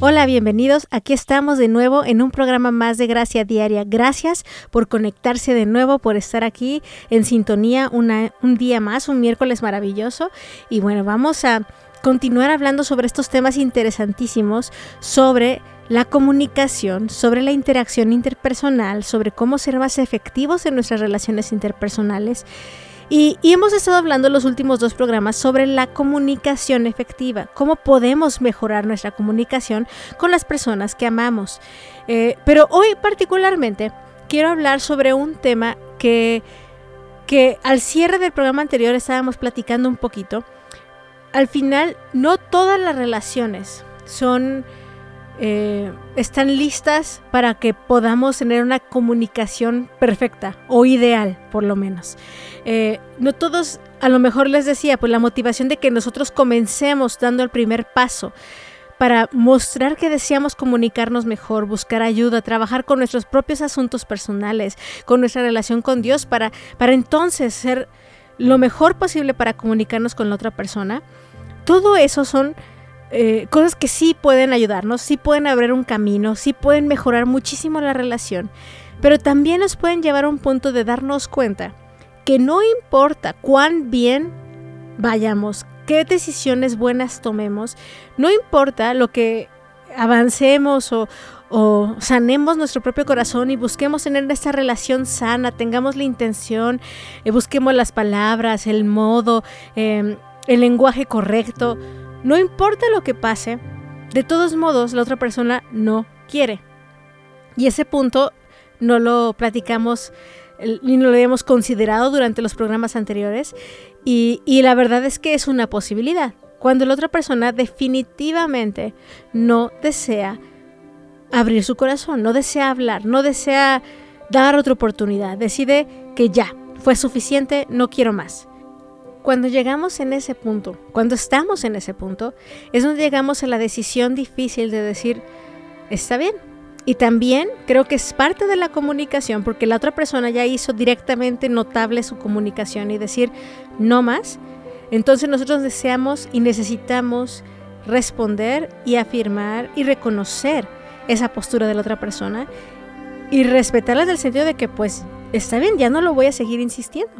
Hola, bienvenidos. Aquí estamos de nuevo en un programa más de Gracia Diaria. Gracias por conectarse de nuevo, por estar aquí en sintonía un día más, un miércoles maravilloso. Y bueno, vamos a continuar hablando sobre estos temas interesantísimos, sobre la comunicación, sobre la interacción interpersonal, sobre cómo ser más efectivos en nuestras relaciones interpersonales. Y, hemos estado hablando los últimos dos programas sobre la comunicación efectiva, cómo podemos mejorar nuestra comunicación con las personas que amamos. Eh, pero hoy particularmente quiero hablar sobre un tema que, que al cierre del programa anterior estábamos platicando un poquito. Al final, no todas las relaciones son eh, están listas para que podamos tener una comunicación perfecta o ideal, por lo menos. Eh, no todos, a lo mejor les decía, pues la motivación de que nosotros comencemos dando el primer paso para mostrar que deseamos comunicarnos mejor, buscar ayuda, trabajar con nuestros propios asuntos personales, con nuestra relación con Dios, para, para entonces ser lo mejor posible para comunicarnos con la otra persona. Todo eso son eh, cosas que sí pueden ayudarnos, sí pueden abrir un camino, sí pueden mejorar muchísimo la relación, pero también nos pueden llevar a un punto de darnos cuenta que no importa cuán bien vayamos, qué decisiones buenas tomemos, no importa lo que avancemos o, sanemos nuestro propio corazón y busquemos tener esta relación sana, tengamos la intención, eh, busquemos las palabras, el modo, em, el lenguaje correcto. No importa lo que pase, de todos modos la otra persona no quiere. Y ese punto no lo platicamos ni no lo habíamos considerado durante los programas anteriores y, y la verdad es que es una posibilidad. Cuando la otra persona definitivamente no desea abrir su corazón, no desea hablar, no desea dar otra oportunidad, decide que ya, fue suficiente, no quiero más. Cuando llegamos en ese punto, cuando estamos en ese punto, es donde llegamos a la decisión difícil de decir, está bien. Y también creo que es parte de la comunicación, porque la otra persona ya hizo directamente notable su comunicación y decir, no más. Entonces nosotros deseamos y necesitamos responder y afirmar y reconocer esa postura de la otra persona y respetarla en el sentido de que pues está bien, ya no lo voy a seguir insistiendo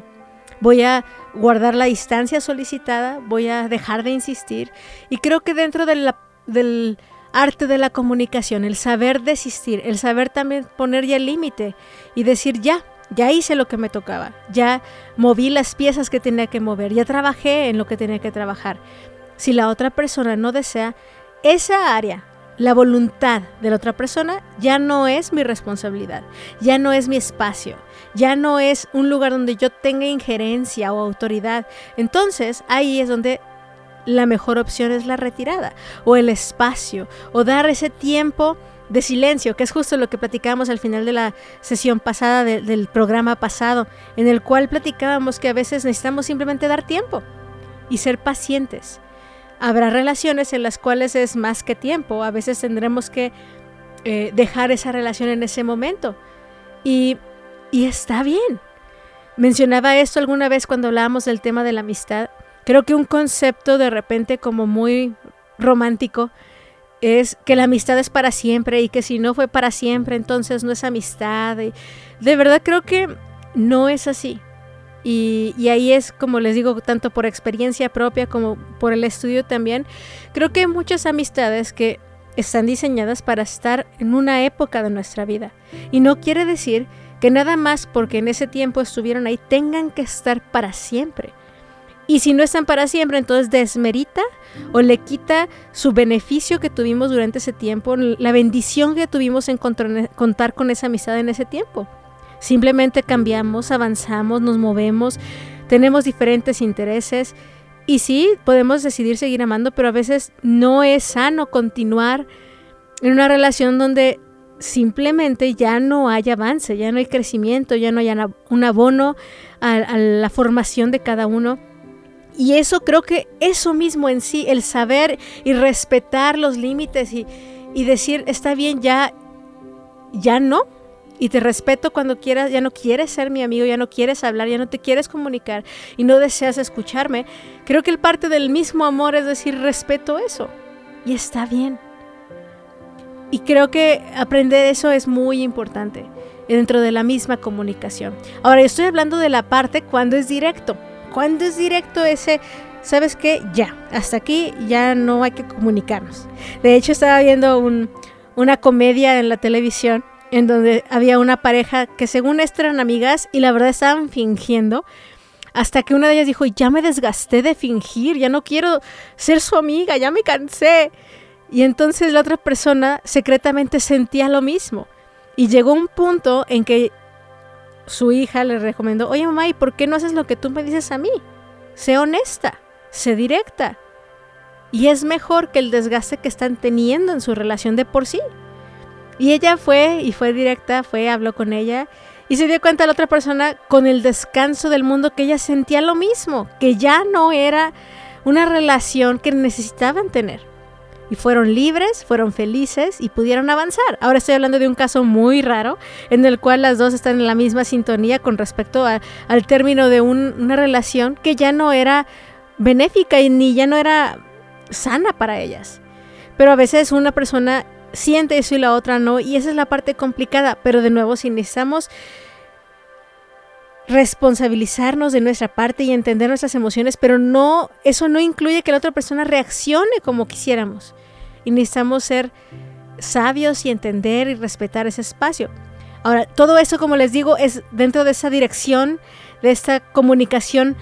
voy a guardar la distancia solicitada, voy a dejar de insistir. Y creo que dentro del arte de la comunicación, el saber desistir, el saber también poner ya el límite y decir ya, ya hice lo que me tocaba, ya moví las piezas que tenía que mover, ya trabajé en lo que tenía que trabajar. Si la otra persona no desea, esa área la voluntad de la otra persona ya no es mi responsabilidad, ya no es mi espacio, ya no es un lugar donde yo tenga injerencia o autoridad. Entonces ahí es donde la mejor opción es la retirada o el espacio o dar ese tiempo de silencio, que es justo lo que platicábamos al final de la sesión pasada, del programa pasado, en el cual platicábamos que a veces necesitamos simplemente dar tiempo y ser pacientes Habrá relaciones en las cuales es más que tiempo, a veces tendremos que eh, dejar esa relación en ese momento. Y, y está bien. Mencionaba esto alguna vez cuando hablábamos del tema de la amistad. Creo que un concepto de repente como muy romántico es que la amistad es para siempre y que si no fue para siempre entonces no es amistad. de verdad creo que no es así. Y, ahí es, como les digo, tanto por experiencia propia como por el estudio también, creo que hay muchas amistades que están diseñadas para estar en una época de nuestra vida. Y no quiere decir que nada más porque en ese tiempo estuvieron ahí tengan que estar para siempre. Y si no están para siempre, entonces desmerita o le quita su beneficio que tuvimos durante ese tiempo, la bendición que tuvimos en contar con esa amistad en ese tiempo. Simplemente cambiamos, avanzamos, nos movemos, tenemos diferentes intereses y sí, podemos decidir seguir amando, pero a veces no es sano continuar en una relación donde simplemente ya no hay avance, ya no hay crecimiento, ya no hay un abono a, la formación de cada uno. Y eso creo que eso mismo en sí, el saber y respetar los límites y, y decir, está bien, ya, ya no, y te respeto cuando quieras, ya no quieres ser mi amigo, ya no quieres hablar, ya no te quieres comunicar y no deseas escucharme, creo que el parte del mismo amor es decir, respeto eso y está bien. Y creo que aprender eso es muy importante dentro de la misma comunicación. Ahora, estoy hablando de la parte cuando es directo. Cuando es directo ese, ¿sabes qué? Ya, hasta aquí ya no hay que comunicarnos. De hecho, estaba viendo una comedia en la televisión en donde había una pareja que según esto eran amigas y la verdad estaban fingiendo. Hasta que una de ellas dijo, ya me desgasté de fingir, ya no quiero ser su amiga, ya me cansé. Y entonces la otra persona secretamente sentía lo mismo. Y llegó un punto en que su hija le recomendó, oye mamá, ¿y por qué no haces lo que tú me dices a mí? Sé honesta, sé directa. Y es mejor que el desgaste que están teniendo en su relación de por sí. Y ella fue y fue directa, fue, habló con ella y se dio cuenta la otra persona con el descanso del mundo que ella sentía lo mismo, que ya no era una relación que necesitaban tener. Y fueron libres, fueron felices y pudieron avanzar. Ahora estoy hablando de un caso muy raro en el cual las dos están en la misma sintonía con respecto al término de una relación que ya no era benéfica y ni ya no era sana para ellas. Pero a veces una persona siente eso y la otra no, y esa es la parte complicada, pero de nuevo si necesitamos responsabilizarnos de nuestra parte y entender nuestras emociones, pero no eso no incluye que la otra persona reaccione como quisiéramos. Y necesitamos ser sabios y entender y respetar ese espacio. Ahora, todo eso, como les digo, es dentro de esa dirección, de esta comunicación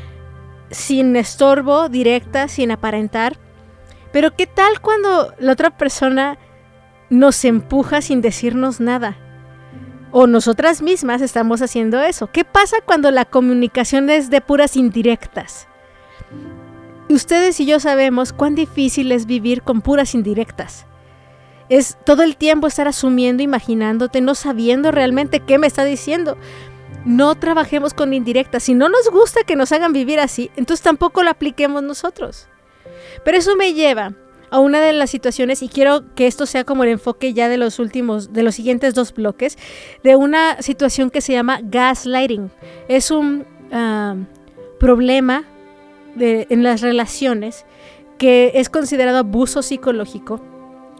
sin estorbo, directa, sin aparentar. Pero ¿qué tal cuando la otra persona nos empuja sin decirnos nada. O nosotras mismas estamos haciendo eso. ¿Qué pasa cuando la comunicación es de puras indirectas? Ustedes y yo sabemos cuán difícil es vivir con puras indirectas. Es todo el tiempo estar asumiendo, imaginándote, no sabiendo realmente qué me está diciendo. No trabajemos con indirectas. Si no nos gusta que nos hagan vivir así, entonces tampoco lo apliquemos nosotros. Pero eso me lleva a una de las situaciones, y quiero que esto sea como el enfoque ya de los últimos, de los siguientes dos bloques, de una situación que se llama gaslighting. Es un ah, problema de, en las relaciones que es considerado abuso psicológico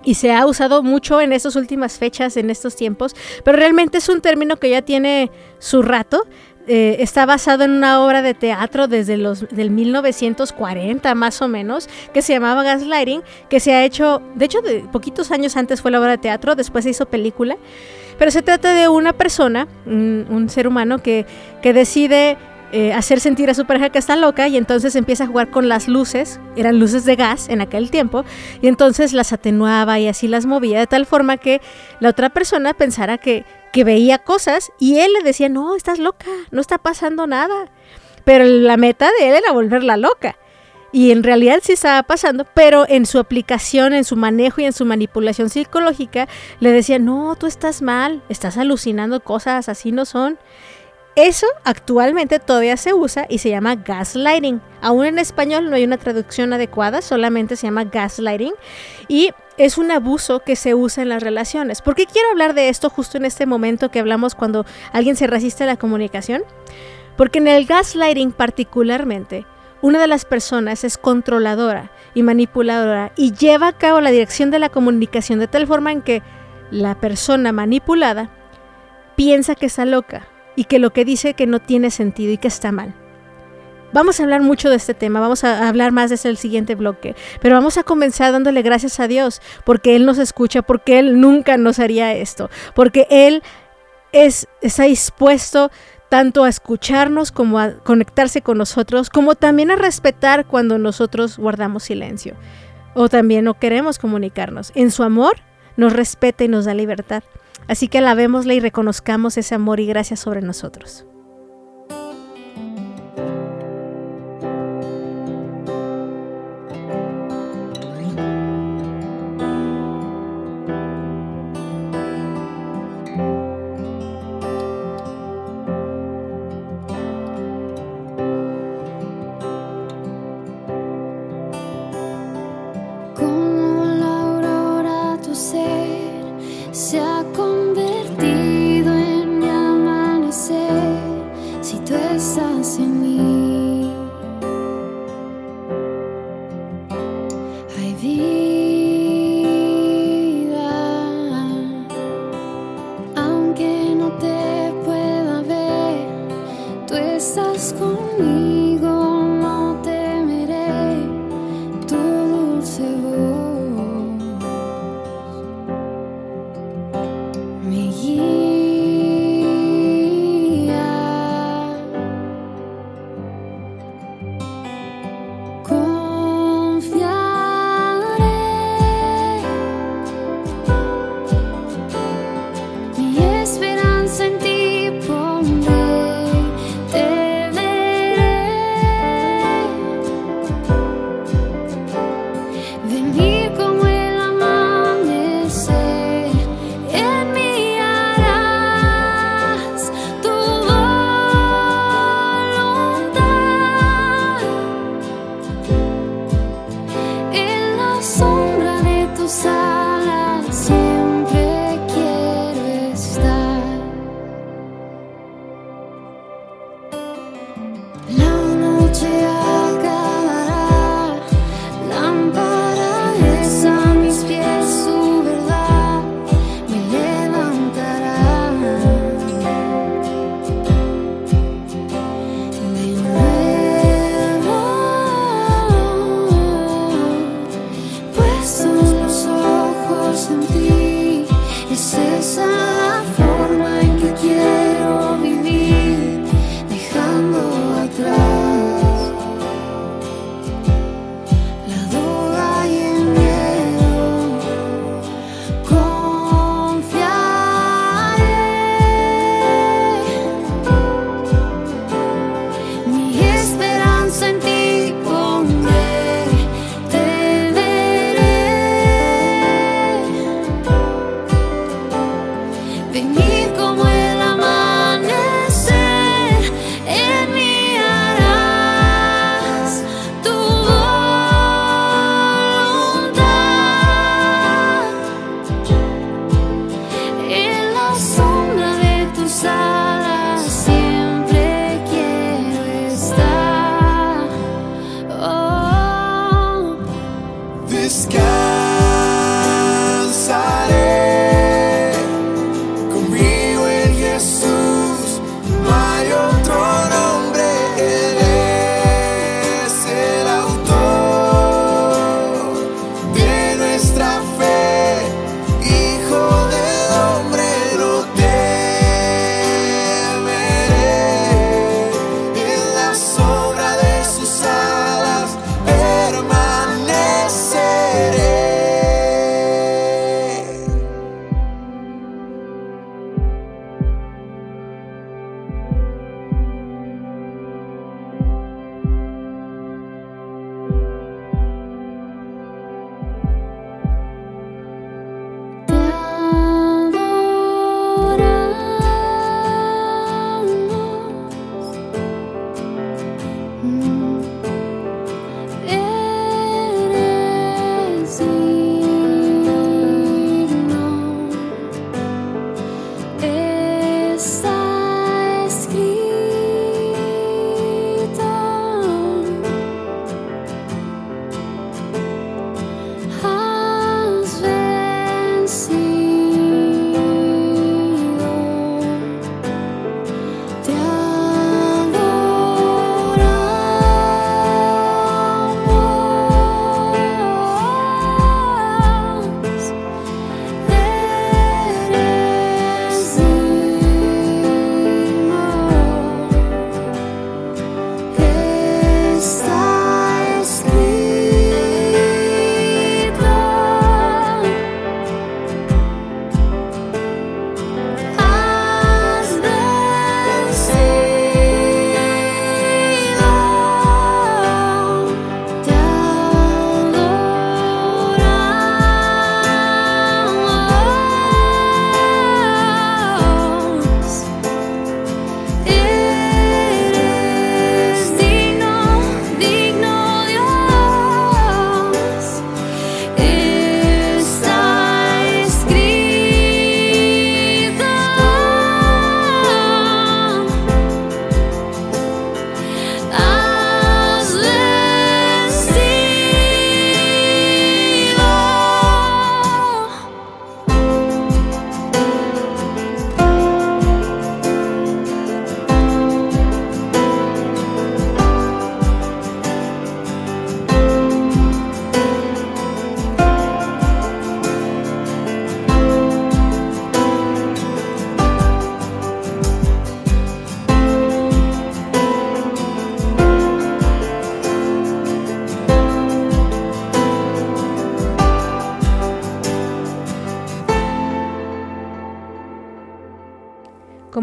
y se ha usado mucho en estas últimas fechas, en estos tiempos, pero realmente es un término que ya tiene su rato. Eh, está basado en una obra de teatro desde los del 1940 más o menos que se llamaba Gaslighting que se ha hecho de hecho de poquitos años antes fue la obra de teatro después se hizo película pero se trata de una persona un, ser humano que, que decide eh, hacer sentir a su pareja que está loca y entonces empieza a jugar con las luces, eran luces de gas en aquel tiempo, y entonces las atenuaba y así las movía de tal forma que la otra persona pensara que que veía cosas y él le decía, no, estás loca, no está pasando nada. Pero la meta de él era volverla loca. Y en realidad sí estaba pasando, pero en su aplicación, en su manejo y en su manipulación psicológica, le decía, no, tú estás mal, estás alucinando cosas, así no son. Eso actualmente todavía se usa y se llama gaslighting. Aún en español no hay una traducción adecuada, solamente se llama gaslighting. Y es un abuso que se usa en las relaciones. ¿Por qué quiero hablar de esto justo en este momento que hablamos cuando alguien se resiste a la comunicación? Porque en el gaslighting particularmente, una de las personas es controladora y manipuladora y lleva a cabo la dirección de la comunicación de tal forma en que la persona manipulada piensa que está loca y que lo que dice que no tiene sentido y que está mal. Vamos a hablar mucho de este tema, vamos a hablar más desde el siguiente bloque, pero vamos a comenzar dándole gracias a Dios porque Él nos escucha, porque Él nunca nos haría esto, porque Él es, está dispuesto tanto a escucharnos como a conectarse con nosotros, como también a respetar cuando nosotros guardamos silencio o también no queremos comunicarnos. En su amor nos respeta y nos da libertad. Así que alabémosle y reconozcamos ese amor y gracia sobre nosotros.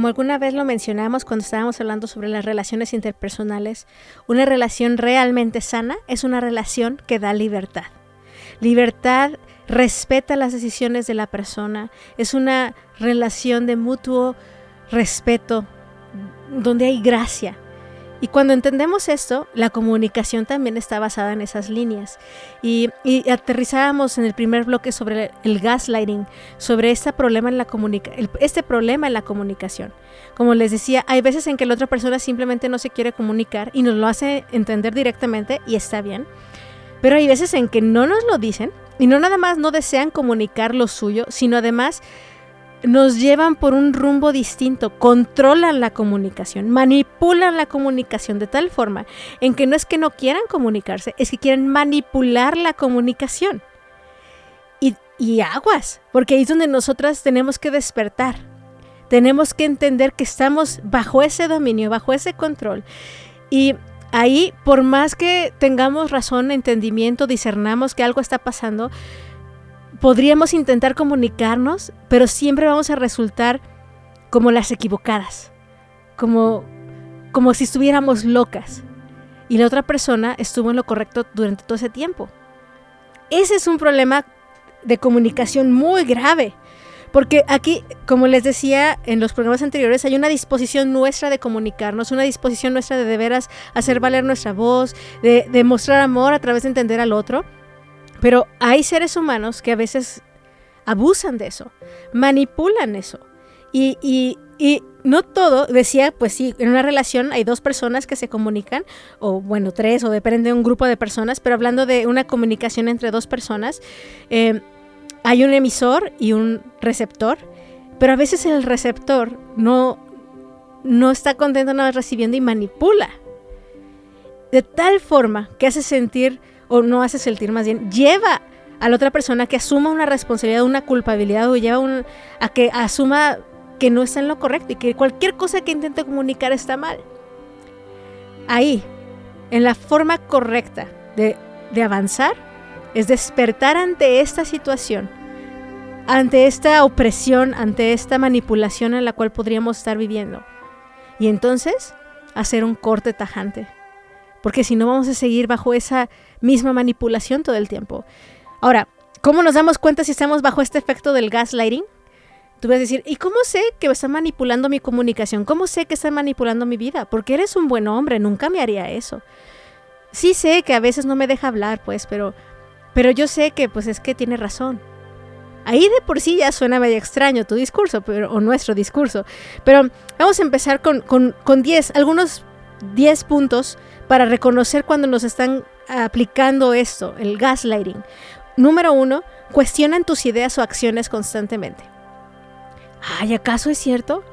Como alguna vez lo mencionamos cuando estábamos hablando sobre las relaciones interpersonales, una relación realmente sana es una relación que da libertad. Libertad respeta las decisiones de la persona, es una relación de mutuo respeto, donde hay gracia. Y cuando entendemos esto, la comunicación también está basada en esas líneas. Y, aterrizábamos en el primer bloque sobre el, gaslighting, sobre este problema, en la este problema en la comunicación. Como les decía, hay veces en que la otra persona simplemente no se quiere comunicar y nos lo hace entender directamente y está bien. Pero hay veces en que no nos lo dicen y no nada más no desean comunicar lo suyo, sino además nos llevan por un rumbo distinto, controlan la comunicación, manipulan la comunicación de tal forma en que no es que no quieran comunicarse, es que quieren manipular la comunicación. Y, y aguas, porque ahí es donde nosotras tenemos que despertar. Tenemos que entender que estamos bajo ese dominio, bajo ese control. Y ahí, por más que tengamos razón, entendimiento, discernamos que algo está pasando, podríamos intentar comunicarnos, pero siempre vamos a resultar como las equivocadas, como, como si estuviéramos locas y la otra persona estuvo en lo correcto durante todo ese tiempo. Ese es un problema de comunicación muy grave. Porque aquí, como les decía en los programas anteriores, hay una disposición nuestra de comunicarnos, una disposición nuestra de de veras hacer valer nuestra voz, de, de mostrar amor a través de entender al otro. Pero hay seres humanos que a veces abusan de eso, manipulan eso. Y, y, y, no todo, decía, pues sí, en una relación hay dos personas que se comunican, o bueno, tres, o depende de un grupo de personas, pero hablando de una comunicación entre dos personas, eh, hay un emisor y un receptor, pero a veces el receptor no, no está contento nada recibiendo y manipula. De tal forma que hace sentir o no hace sentir más bien, lleva a la otra persona que asuma una responsabilidad, una culpabilidad o lleva a que asuma que no está en lo correcto y que cualquier cosa que intente comunicar está mal. Ahí, en la forma correcta de, de avanzar, es despertar ante esta situación, ante esta opresión, ante esta manipulación en la cual podríamos estar viviendo. Y entonces, hacer un corte tajante porque si no vamos a seguir bajo esa misma manipulación todo el tiempo. Ahora, ¿cómo nos damos cuenta si estamos bajo este efecto del gaslighting? Tú vas a decir, ¿y cómo sé que está manipulando mi comunicación? ¿Cómo sé que está manipulando mi vida? Porque eres un buen hombre, nunca me haría eso. Sí sé que a veces no me deja hablar, pues, pero, pero yo sé que pues es que tiene razón. Ahí de por sí ya suena medio extraño tu discurso, pero, o nuestro discurso. Pero vamos a empezar con 10, algunos 10 puntos para reconocer cuando nos están aplicando esto, el gaslighting. Número uno, cuestionan tus ideas o acciones constantemente. Ay, ¿acaso es cierto?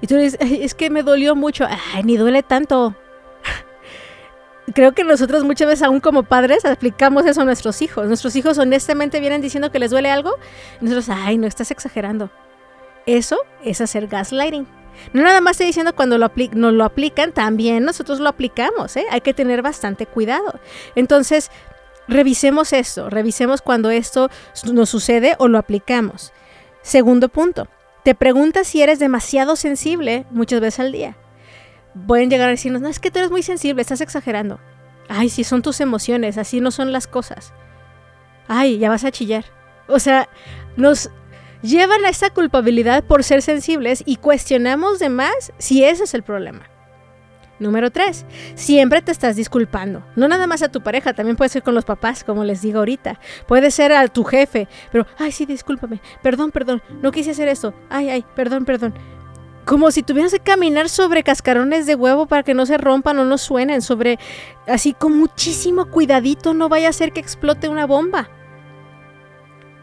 Y tú dices, es que me dolió mucho. Ay, ni duele tanto. Creo que nosotros muchas veces, aún como padres, aplicamos eso a nuestros hijos. Nuestros hijos honestamente vienen diciendo que les duele algo. Y nosotros, ay, no estás exagerando. Eso es hacer gaslighting. No nada más estoy diciendo cuando lo nos lo aplican, también nosotros lo aplicamos, ¿eh? hay que tener bastante cuidado. Entonces, revisemos esto, revisemos cuando esto nos sucede o lo aplicamos. Segundo punto, te preguntas si eres demasiado sensible muchas veces al día. Pueden llegar a decirnos, no, es que tú eres muy sensible, estás exagerando. Ay, si son tus emociones, así no son las cosas. Ay, ya vas a chillar. O sea, nos llevan a esa culpabilidad por ser sensibles y cuestionamos de más si ese es el problema. Número 3. Siempre te estás disculpando. No nada más a tu pareja, también puede ser con los papás, como les digo ahorita. Puede ser a tu jefe, pero, ay, sí, discúlpame. Perdón, perdón, no quise hacer eso. Ay, ay, perdón, perdón. Como si tuvieras que caminar sobre cascarones de huevo para que no se rompan o no suenen. Sobre, así con muchísimo cuidadito, no vaya a ser que explote una bomba.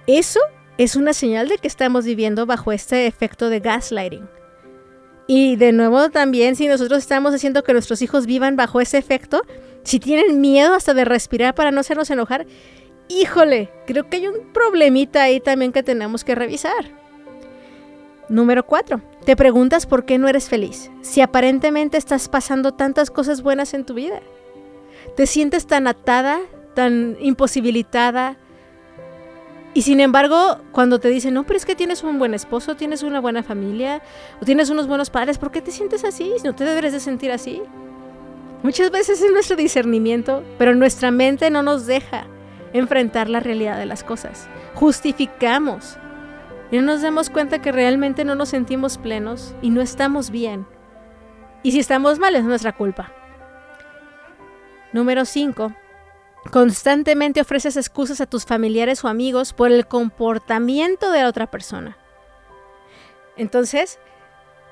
Eso es una señal de que estamos viviendo bajo este efecto de gaslighting. Y de nuevo también, si nosotros estamos haciendo que nuestros hijos vivan bajo ese efecto, si tienen miedo hasta de respirar para no hacernos enojar, híjole, creo que hay un problemita ahí también que tenemos que revisar. Número 4. Te preguntas por qué no eres feliz, si aparentemente estás pasando tantas cosas buenas en tu vida. Te sientes tan atada, tan imposibilitada, Y sin embargo, cuando te dicen, no, pero es que tienes un buen esposo, tienes una buena familia, o tienes unos buenos padres, ¿por qué te sientes así? No te deberes de sentir así. Muchas veces es nuestro discernimiento, pero nuestra mente no nos deja enfrentar la realidad de las cosas. Justificamos. Y no nos damos cuenta que realmente no nos sentimos plenos y no estamos bien. Y si estamos mal es nuestra culpa. Número 5. Constantemente ofreces excusas a tus familiares o amigos por el comportamiento de la otra persona. Entonces,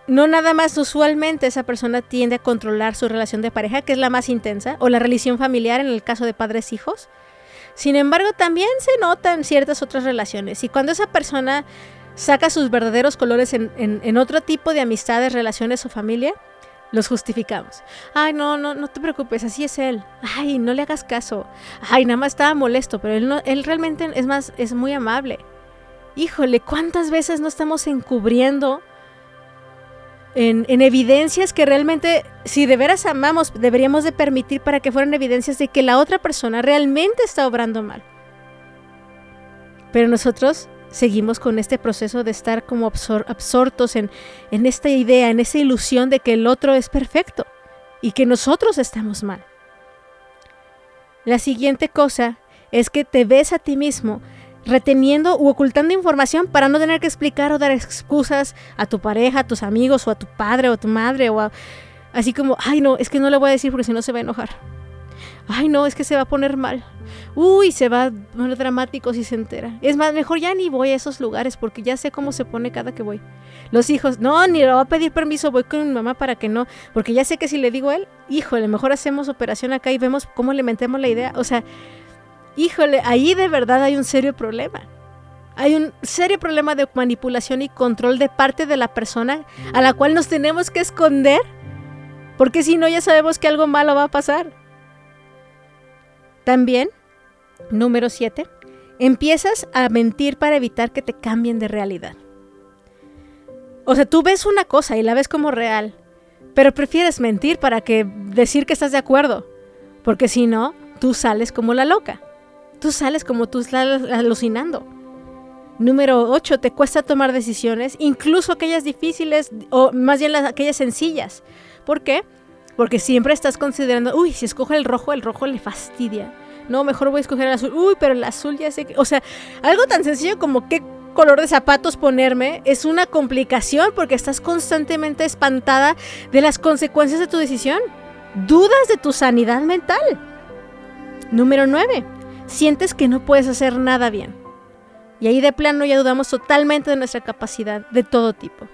no nada más usualmente esa persona tiende a controlar su relación de pareja, que es la más intensa, o la relación familiar en el caso de padres-hijos. Sin embargo, también se notan ciertas otras relaciones. Y cuando esa persona saca sus verdaderos colores en, en otro tipo de amistades, relaciones o familia, los justificamos. Ay, no, no, no te preocupes, así es él. Ay, no le hagas caso. Ay, nada más estaba molesto, pero él, no, él realmente es más, es muy amable. Híjole, ¿cuántas veces no estamos encubriendo en, en, evidencias que realmente, si de veras amamos, deberíamos de permitir para que fueran evidencias de que la otra persona realmente está obrando mal? Pero nosotros seguimos con este proceso de estar como absortos en, en esta idea, en esa ilusión de que el otro es perfecto y que nosotros estamos mal. La siguiente cosa es que te ves a ti mismo reteniendo u ocultando información para no tener que explicar o dar excusas a tu pareja, a tus amigos o a tu padre o a tu madre o así como, ay no, es que no le voy a decir porque si no se va a enojar. Ay no, es que se va a poner mal uy, se va a poner dramático si se entera. Es más, mejor ya ni voy a esos lugares porque ya sé cómo se pone cada que voy. Los hijos, no, ni le voy a pedir permiso, voy con mi mamá para que no, porque ya sé que si le digo a él, híjole, mejor hacemos operación acá y vemos cómo le metemos la idea. O sea, híjole, ahí de verdad hay un serio problema. Hay un serio problema de manipulación y control de parte de la persona a la cual nos tenemos que esconder, porque si no ya sabemos que algo malo va a pasar. También, número 7, empiezas a mentir para evitar que te cambien de realidad. O sea, tú ves una cosa y la ves como real, pero prefieres mentir para que decir que estás de acuerdo, porque si no, tú sales como la loca. Tú sales como tú estás alucinando. Número 8, te cuesta tomar decisiones, incluso aquellas difíciles o más bien las, aquellas sencillas. ¿Por qué? Porque siempre estás considerando, uy, si escojo el rojo, el rojo le fastidia. No, mejor voy a escoger el azul. Uy, pero el azul ya sé que... O sea, algo tan sencillo como qué color de zapatos ponerme es una complicación porque estás constantemente espantada de las consecuencias de tu decisión. Dudas de tu sanidad mental. Número 9. Sientes que no puedes hacer nada bien. Y ahí de plano ya dudamos totalmente de nuestra capacidad de todo tipo.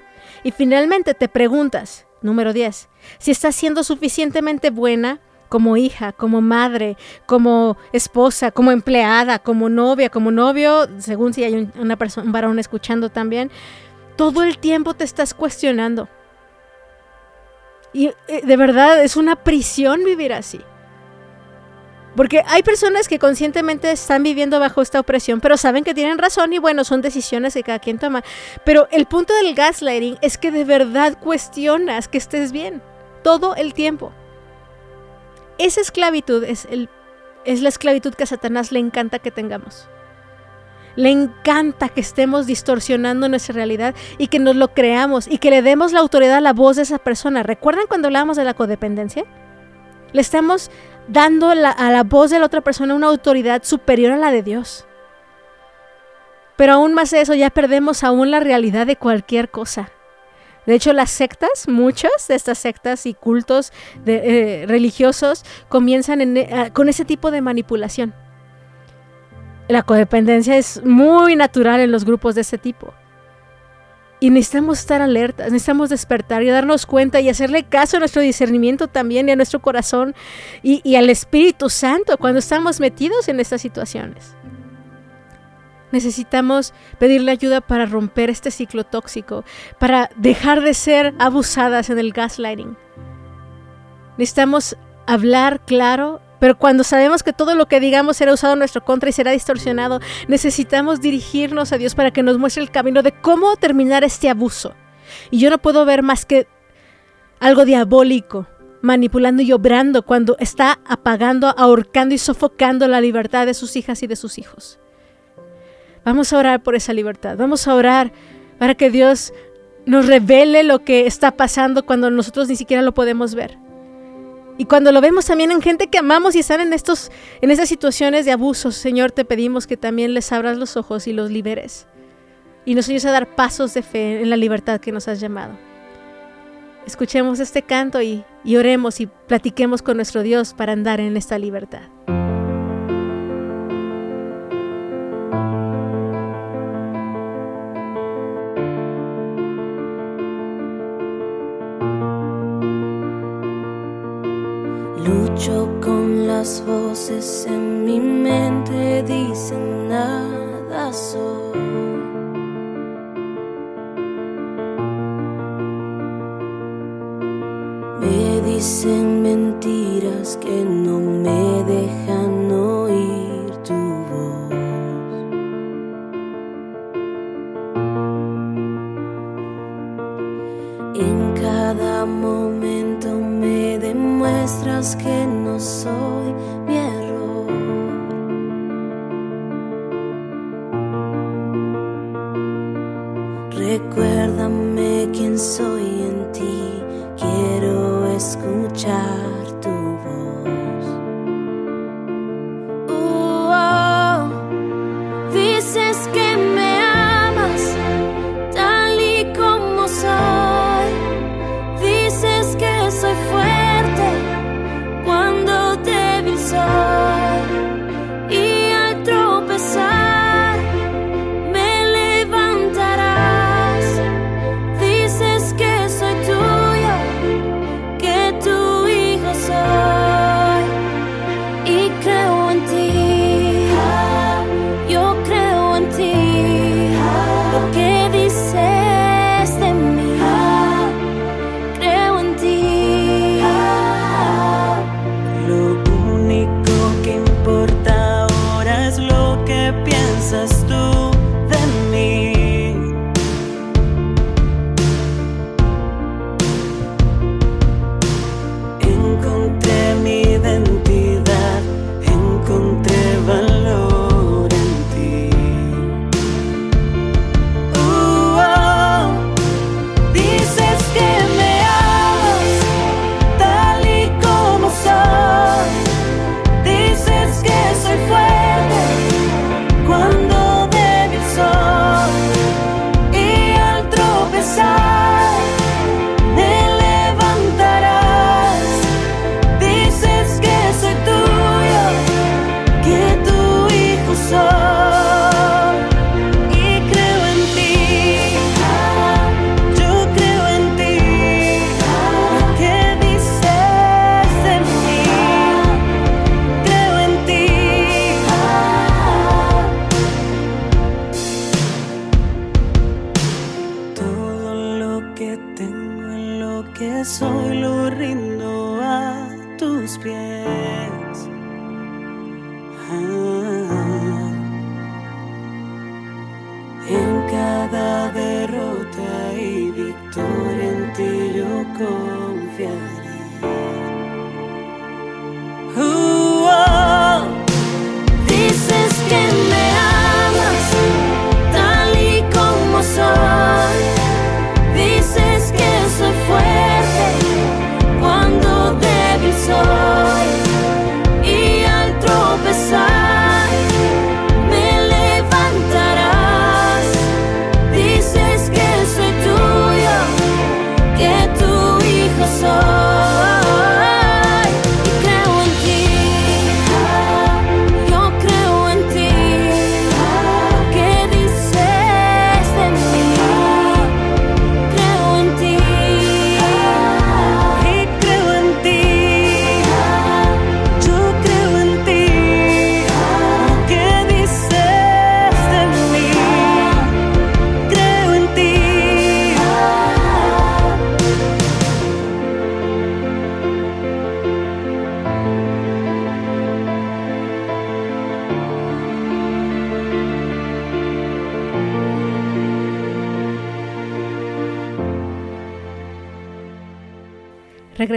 Y finalmente te preguntas, Número 10. Si estás siendo suficientemente buena como hija, como madre, como esposa, como empleada, como novia, como novio, según si hay una persona, un varón escuchando también, todo el tiempo te estás cuestionando. Y eh, de verdad es una prisión vivir así. Porque hay personas que conscientemente están viviendo bajo esta opresión, pero saben que tienen razón y bueno, son decisiones que cada quien toma. Pero el punto del gaslighting es que de verdad cuestionas que estés bien todo el tiempo. Esa esclavitud es, el, es la esclavitud que a Satanás le encanta que tengamos. Le encanta que estemos distorsionando nuestra realidad y que nos lo creamos y que le demos la autoridad a la voz de esa persona. ¿Recuerdan cuando hablábamos de la codependencia? Le estamos dando a la voz de la otra persona una autoridad superior a la de Dios. Pero aún más eso, ya perdemos aún la realidad de cualquier cosa. De hecho, las sectas, muchas de estas sectas y cultos de, eh, religiosos comienzan eh, con ese tipo de manipulación. La codependencia es muy natural en los grupos de ese tipo. Y necesitamos estar alertas, necesitamos despertar y darnos cuenta y hacerle caso a nuestro discernimiento también y a nuestro corazón y, y al Espíritu Santo cuando estamos metidos en estas situaciones. Necesitamos pedirle ayuda para romper este ciclo tóxico, para dejar de ser abusadas en el gaslighting. Necesitamos hablar claro pero cuando sabemos que todo lo que digamos será usado en nuestro contra y será distorsionado, necesitamos dirigirnos a Dios para que nos muestre el camino de cómo terminar este abuso. Y yo no puedo ver más que algo diabólico manipulando y obrando cuando está apagando, ahorcando y sofocando la libertad de sus hijas y de sus hijos. Vamos a orar por esa libertad. Vamos a orar para que Dios nos revele lo que está pasando cuando nosotros ni siquiera lo podemos ver. Y cuando lo vemos también en gente que amamos y están en, estos, en estas situaciones de abusos, Señor, te pedimos que también les abras los ojos y los liberes. Y nos ayudes a dar pasos de fe en la libertad que nos has llamado. Escuchemos este canto y, y oremos y platiquemos con nuestro Dios para andar en esta libertad. las voces en mi mente dicen nada soy.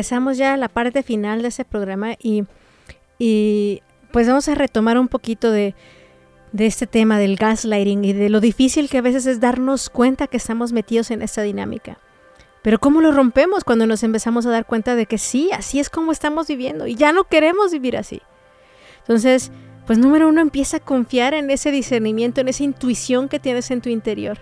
regresamos ya a la parte final de ese programa y, y pues vamos a retomar un poquito de, de este tema del gaslighting y de lo difícil que a veces es darnos cuenta que estamos metidos en esta dinámica. Pero ¿cómo lo rompemos cuando nos empezamos a dar cuenta de que sí, así es como estamos viviendo y ya no queremos vivir así? Entonces, pues número uno, empieza a confiar en ese discernimiento, en esa intuición que tienes en tu interior.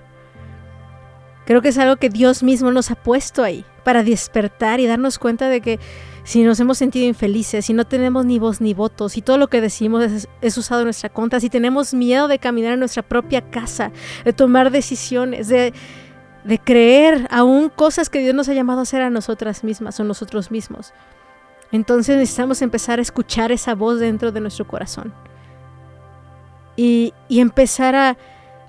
Creo que es algo que Dios mismo nos ha puesto ahí para despertar y darnos cuenta de que si nos hemos sentido infelices, si no tenemos ni voz ni voto, si todo lo que decimos es, usado en nuestra contra, si tenemos miedo de caminar en nuestra propia casa, de tomar decisiones, de, de creer aún cosas que Dios nos ha llamado a hacer a nosotras mismas o nosotros mismos. Entonces necesitamos empezar a escuchar esa voz dentro de nuestro corazón y, y empezar a,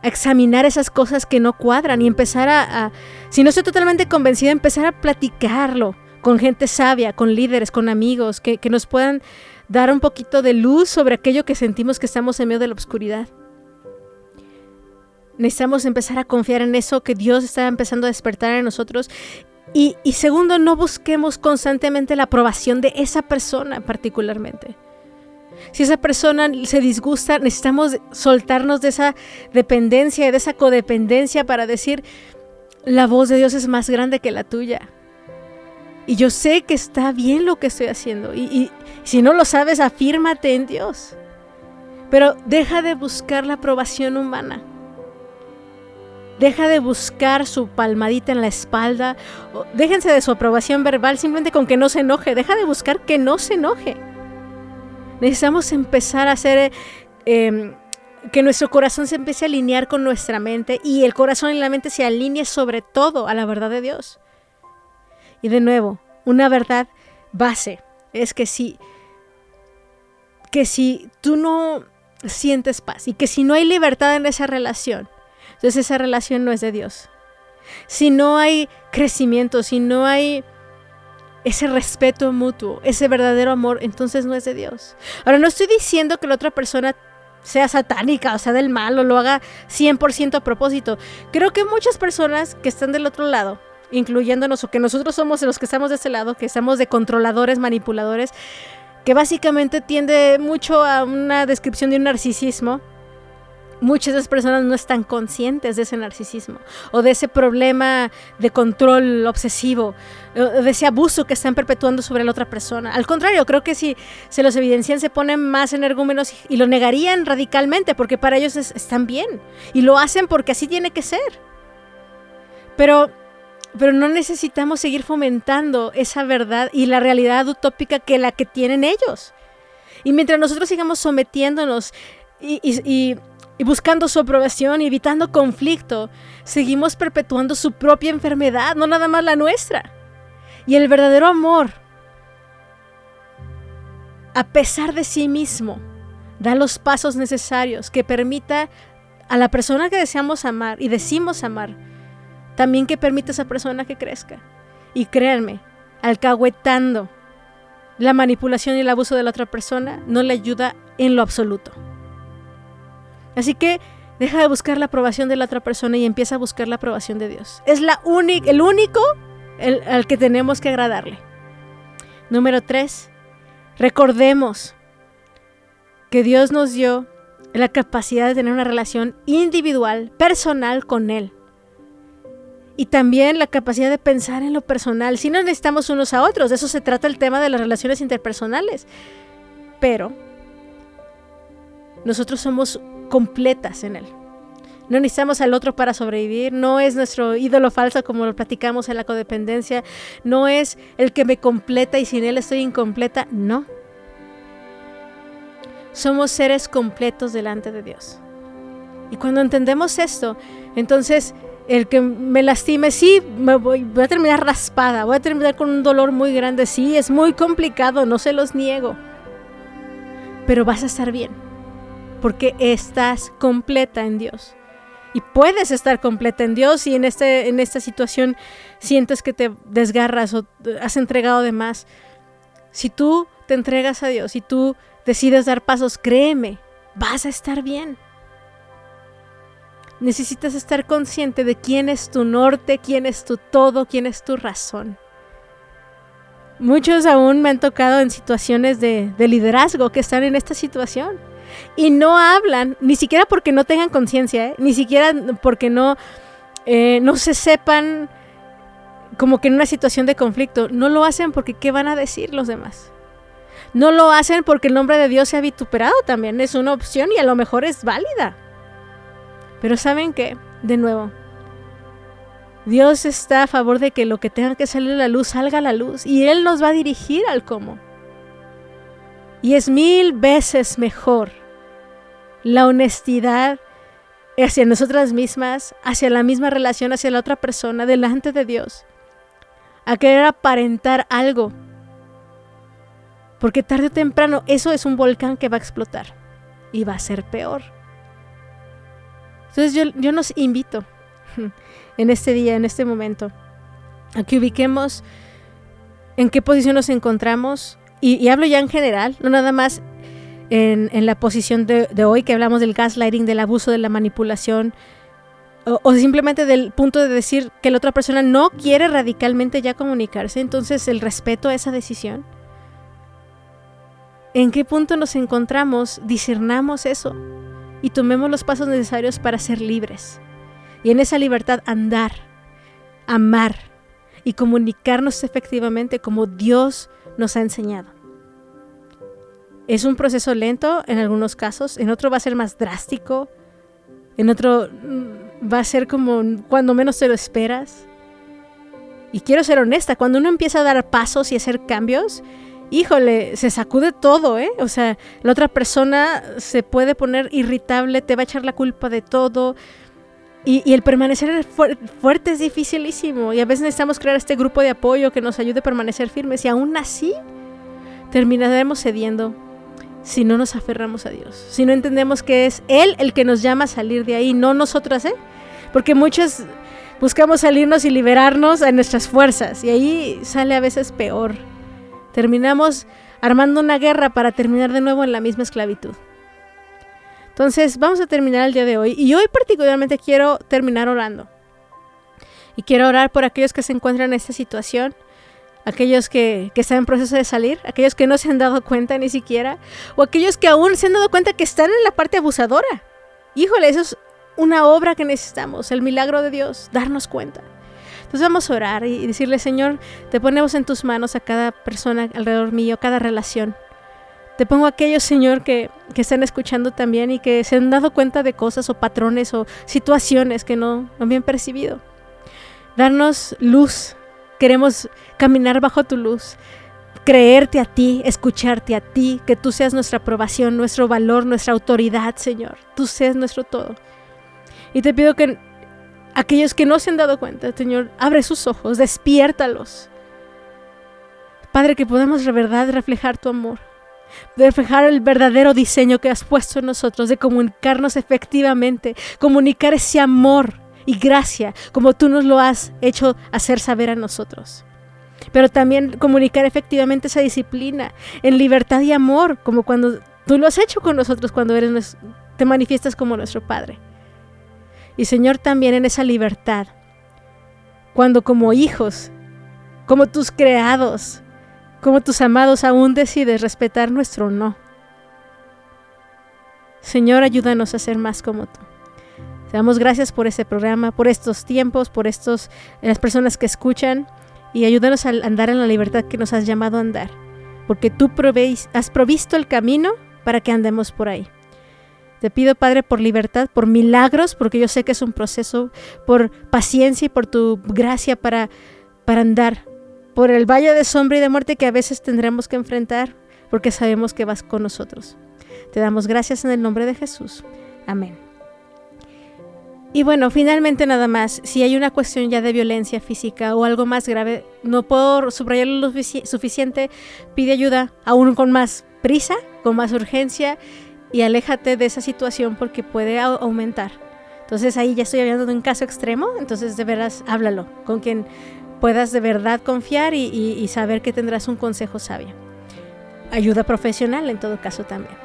a examinar esas cosas que no cuadran y empezar a, si no estoy totalmente convencida, empezar a platicarlo con gente sabia, con líderes, con amigos, que, que nos puedan dar un poquito de luz sobre aquello que sentimos que estamos en medio de la oscuridad. Necesitamos empezar a confiar en eso que Dios está empezando a despertar en nosotros. Y, y segundo, no busquemos constantemente la aprobación de esa persona particularmente. Si esa persona se disgusta, necesitamos soltarnos de esa dependencia, de esa codependencia para decir, la voz de Dios es más grande que la tuya. Y yo sé que está bien lo que estoy haciendo. Y, y si no lo sabes, afírmate en Dios. Pero deja de buscar la aprobación humana. Deja de buscar su palmadita en la espalda. Déjense de su aprobación verbal simplemente con que no se enoje. Deja de buscar que no se enoje. Necesitamos empezar a hacer eh, que nuestro corazón se empiece a alinear con nuestra mente y el corazón y la mente se alinee sobre todo a la verdad de Dios. Y de nuevo, una verdad base es que si que si tú no sientes paz y que si no hay libertad en esa relación, entonces esa relación no es de Dios. Si no hay crecimiento, si no hay ese respeto mutuo, ese verdadero amor, entonces no es de Dios. Ahora, no estoy diciendo que la otra persona sea satánica o sea del mal o lo haga 100% a propósito. Creo que muchas personas que están del otro lado, incluyéndonos o que nosotros somos los que estamos de ese lado, que estamos de controladores, manipuladores, que básicamente tiende mucho a una descripción de un narcisismo, muchas de esas personas no están conscientes de ese narcisismo o de ese problema de control obsesivo, de ese abuso que están perpetuando sobre la otra persona. Al contrario, creo que si se los evidencian se ponen más energúmenos y lo negarían radicalmente porque para ellos es- están bien y lo hacen porque así tiene que ser. Pero pero no necesitamos seguir fomentando esa verdad y la realidad utópica que la que tienen ellos. Y mientras nosotros sigamos sometiéndonos y- y buscando su aprobación y evitando conflicto, seguimos perpetuando su propia enfermedad, no nada más la nuestra. Y el verdadero amor, a pesar de sí mismo, da los pasos necesarios que permita a la persona que deseamos amar y decimos amar, también que permita a esa persona que crezca. Y créanme, alcahuetando la manipulación y el abuso de la otra persona no le ayuda en lo absoluto. Así que deja de buscar la aprobación de la otra persona y empieza a buscar la aprobación de Dios. Es la el único al que tenemos que agradarle. Número tres, recordemos que Dios nos dio la capacidad de tener una relación individual, personal con Él. Y también la capacidad de pensar en lo personal. Si no necesitamos unos a otros, de eso se trata el tema de las relaciones interpersonales. Pero nosotros somos completas en Él. No necesitamos al otro para sobrevivir, no es nuestro ídolo falso como lo platicamos en la codependencia, no es el que me completa y sin Él estoy incompleta, no. Somos seres completos delante de Dios. Y cuando entendemos esto, entonces el que me lastime, sí, me voy, voy a terminar raspada, voy a terminar con un dolor muy grande, sí, es muy complicado, no se los niego. Pero vas a estar bien, porque estás completa en Dios. Y puedes estar completa en Dios y en, este, en esta situación sientes que te desgarras o has entregado de más. Si tú te entregas a Dios y tú decides dar pasos, créeme, vas a estar bien. Necesitas estar consciente de quién es tu norte, quién es tu todo, quién es tu razón. Muchos aún me han tocado en situaciones de liderazgo que están en esta situación. Y no hablan, ni siquiera porque no tengan conciencia, ¿eh? ni siquiera porque no, eh, no se sepan como que en una situación de conflicto, no lo hacen porque ¿qué van a decir los demás? No lo hacen porque el nombre de Dios se ha vituperado también, es una opción y a lo mejor es válida. Pero ¿saben qué? De nuevo, Dios está a favor de que lo que tenga que salir a la luz salga a la luz y Él nos va a dirigir al cómo. Y es mil veces mejor la honestidad hacia nosotras mismas, hacia la misma relación, hacia la otra persona, delante de Dios, a querer aparentar algo. Porque tarde o temprano eso es un volcán que va a explotar y va a ser peor. Entonces yo, yo nos invito en este día, en este momento, a que ubiquemos en qué posición nos encontramos. Y, y hablo ya en general, no nada más en, la posición de, de, hoy que hablamos del gaslighting, del abuso, de la manipulación, o, o, simplemente del punto de decir que la otra persona no quiere radicalmente ya comunicarse, entonces el respeto a esa decisión. ¿En qué punto nos encontramos? Discernamos eso y tomemos los pasos necesarios para ser libres. Y en esa libertad andar, amar y comunicarnos efectivamente como Dios nos ha enseñado. Es un proceso lento en algunos casos, en otro va a ser más drástico, en otro va a ser como cuando menos te lo esperas. Y quiero ser honesta, cuando uno empieza a dar pasos y hacer cambios, híjole, se sacude todo, ¿eh? O sea, la otra persona se puede poner irritable, te va a echar la culpa de todo. Y, el permanecer fu fuerte es dificilísimo. Y a veces necesitamos crear este grupo de apoyo que nos ayude a permanecer firmes. Y aún así, terminaremos cediendo si no nos aferramos a Dios. Si no entendemos que es Él el que nos llama a salir de ahí, no nosotras, ¿eh? Porque muchas buscamos salirnos y liberarnos a nuestras fuerzas. Y ahí sale a veces peor. Terminamos armando una guerra para terminar de nuevo en la misma esclavitud. Entonces, vamos a terminar el día de hoy. Y hoy particularmente quiero terminar orando. Y quiero orar por aquellos que se encuentran en esta situación, aquellos que, que, están en proceso de salir, aquellos que no se han dado cuenta ni siquiera, o aquellos que aún se han dado cuenta que están en la parte abusadora. Híjole, eso es una obra que necesitamos, el milagro de Dios, darnos cuenta. Entonces vamos a orar y decirle, Señor, te ponemos en tus manos a cada persona alrededor mío, cada relación. Te pongo a aquellos, Señor, que, que están escuchando también y que se han dado cuenta de cosas o patrones o situaciones que no, no habían percibido. Darnos luz. Queremos caminar bajo tu luz. Creerte a ti, escucharte a ti, que tú seas nuestra aprobación, nuestro valor, nuestra autoridad, Señor. Tú seas nuestro todo. Y te pido que aquellos que no se han dado cuenta, Señor, abre sus ojos, despiértalos. Padre, que podamos de verdad reflejar tu amor reflejar el verdadero diseño que has puesto en nosotros, de comunicarnos efectivamente, comunicar ese amor y gracia como tú nos lo has hecho hacer saber a nosotros. Pero también comunicar efectivamente esa disciplina en libertad y amor, como cuando tú lo has hecho con nosotros cuando eres, te manifiestas como nuestro Padre. Y Señor, también en esa libertad, cuando como hijos, como tus creados, como tus amados aún decides respetar nuestro no. Señor, ayúdanos a ser más como tú. Te damos gracias por este programa, por estos tiempos, por estos, las personas que escuchan y ayúdanos a andar en la libertad que nos has llamado a andar, porque tú has provisto el camino para que andemos por ahí. Te pido, Padre, por libertad, por milagros, porque yo sé que es un proceso, por paciencia y por tu gracia para, para andar por el valle de sombra y de muerte que a veces tendremos que enfrentar, porque sabemos que vas con nosotros. Te damos gracias en el nombre de Jesús. Amén. Y bueno, finalmente nada más, si hay una cuestión ya de violencia física o algo más grave, no puedo subrayarlo lo suficiente, pide ayuda aún con más prisa, con más urgencia y aléjate de esa situación porque puede aumentar. Entonces ahí ya estoy hablando de un caso extremo, entonces de veras háblalo con quien puedas de verdad confiar y, y, y saber que tendrás un consejo sabio. Ayuda profesional en todo caso también.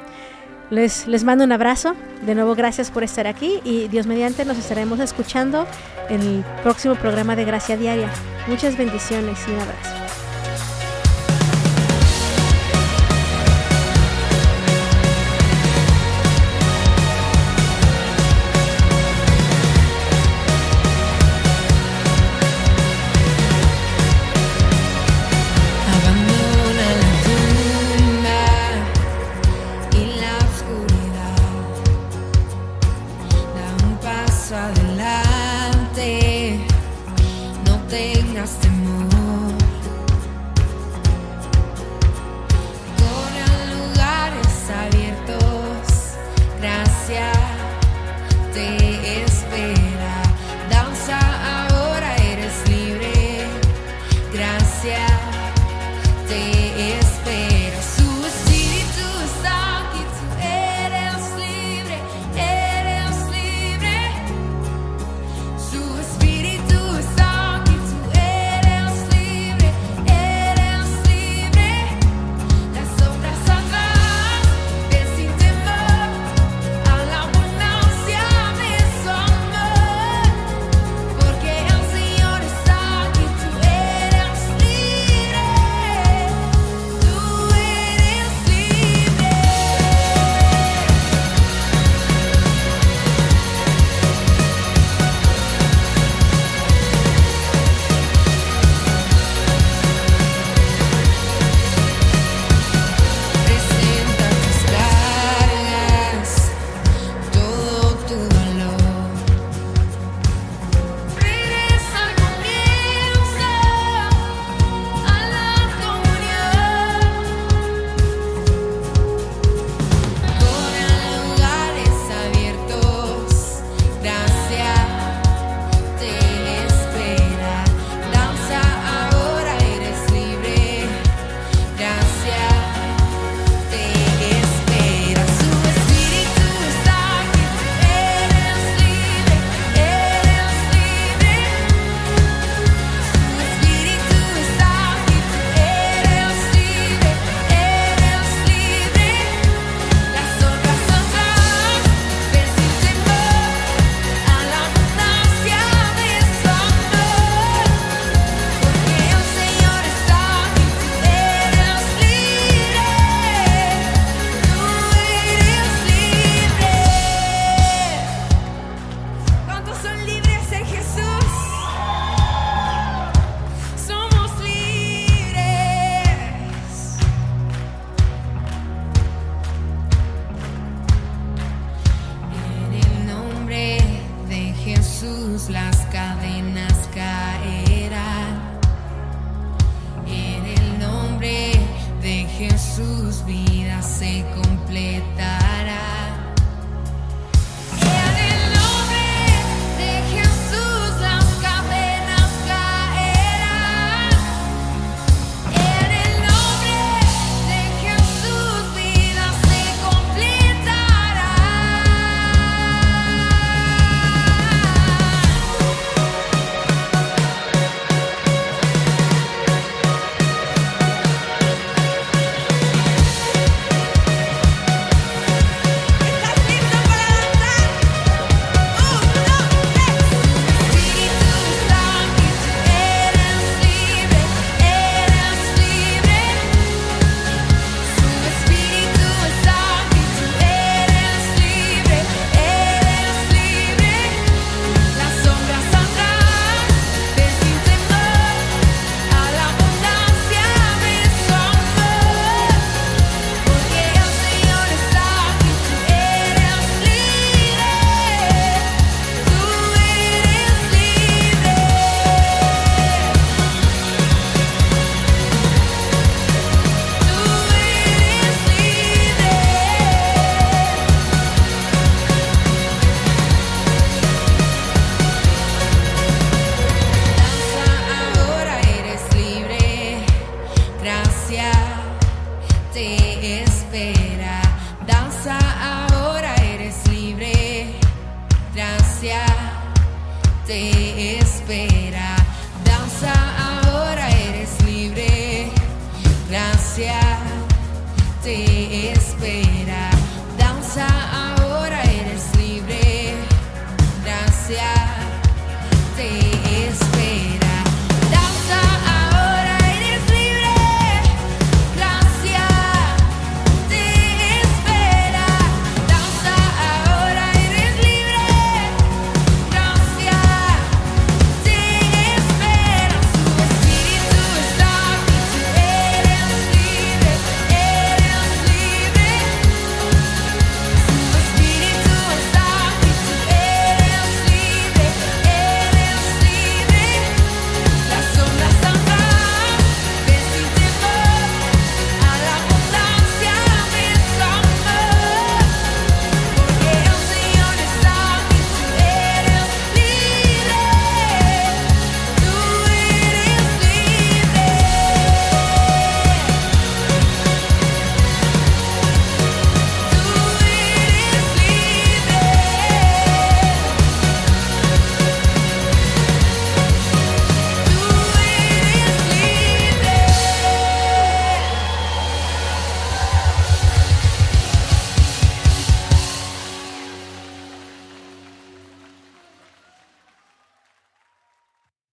Les, les, mando un abrazo. De nuevo, gracias por estar aquí y Dios mediante nos estaremos escuchando en el próximo programa de Gracia Diaria. Muchas bendiciones y un abrazo.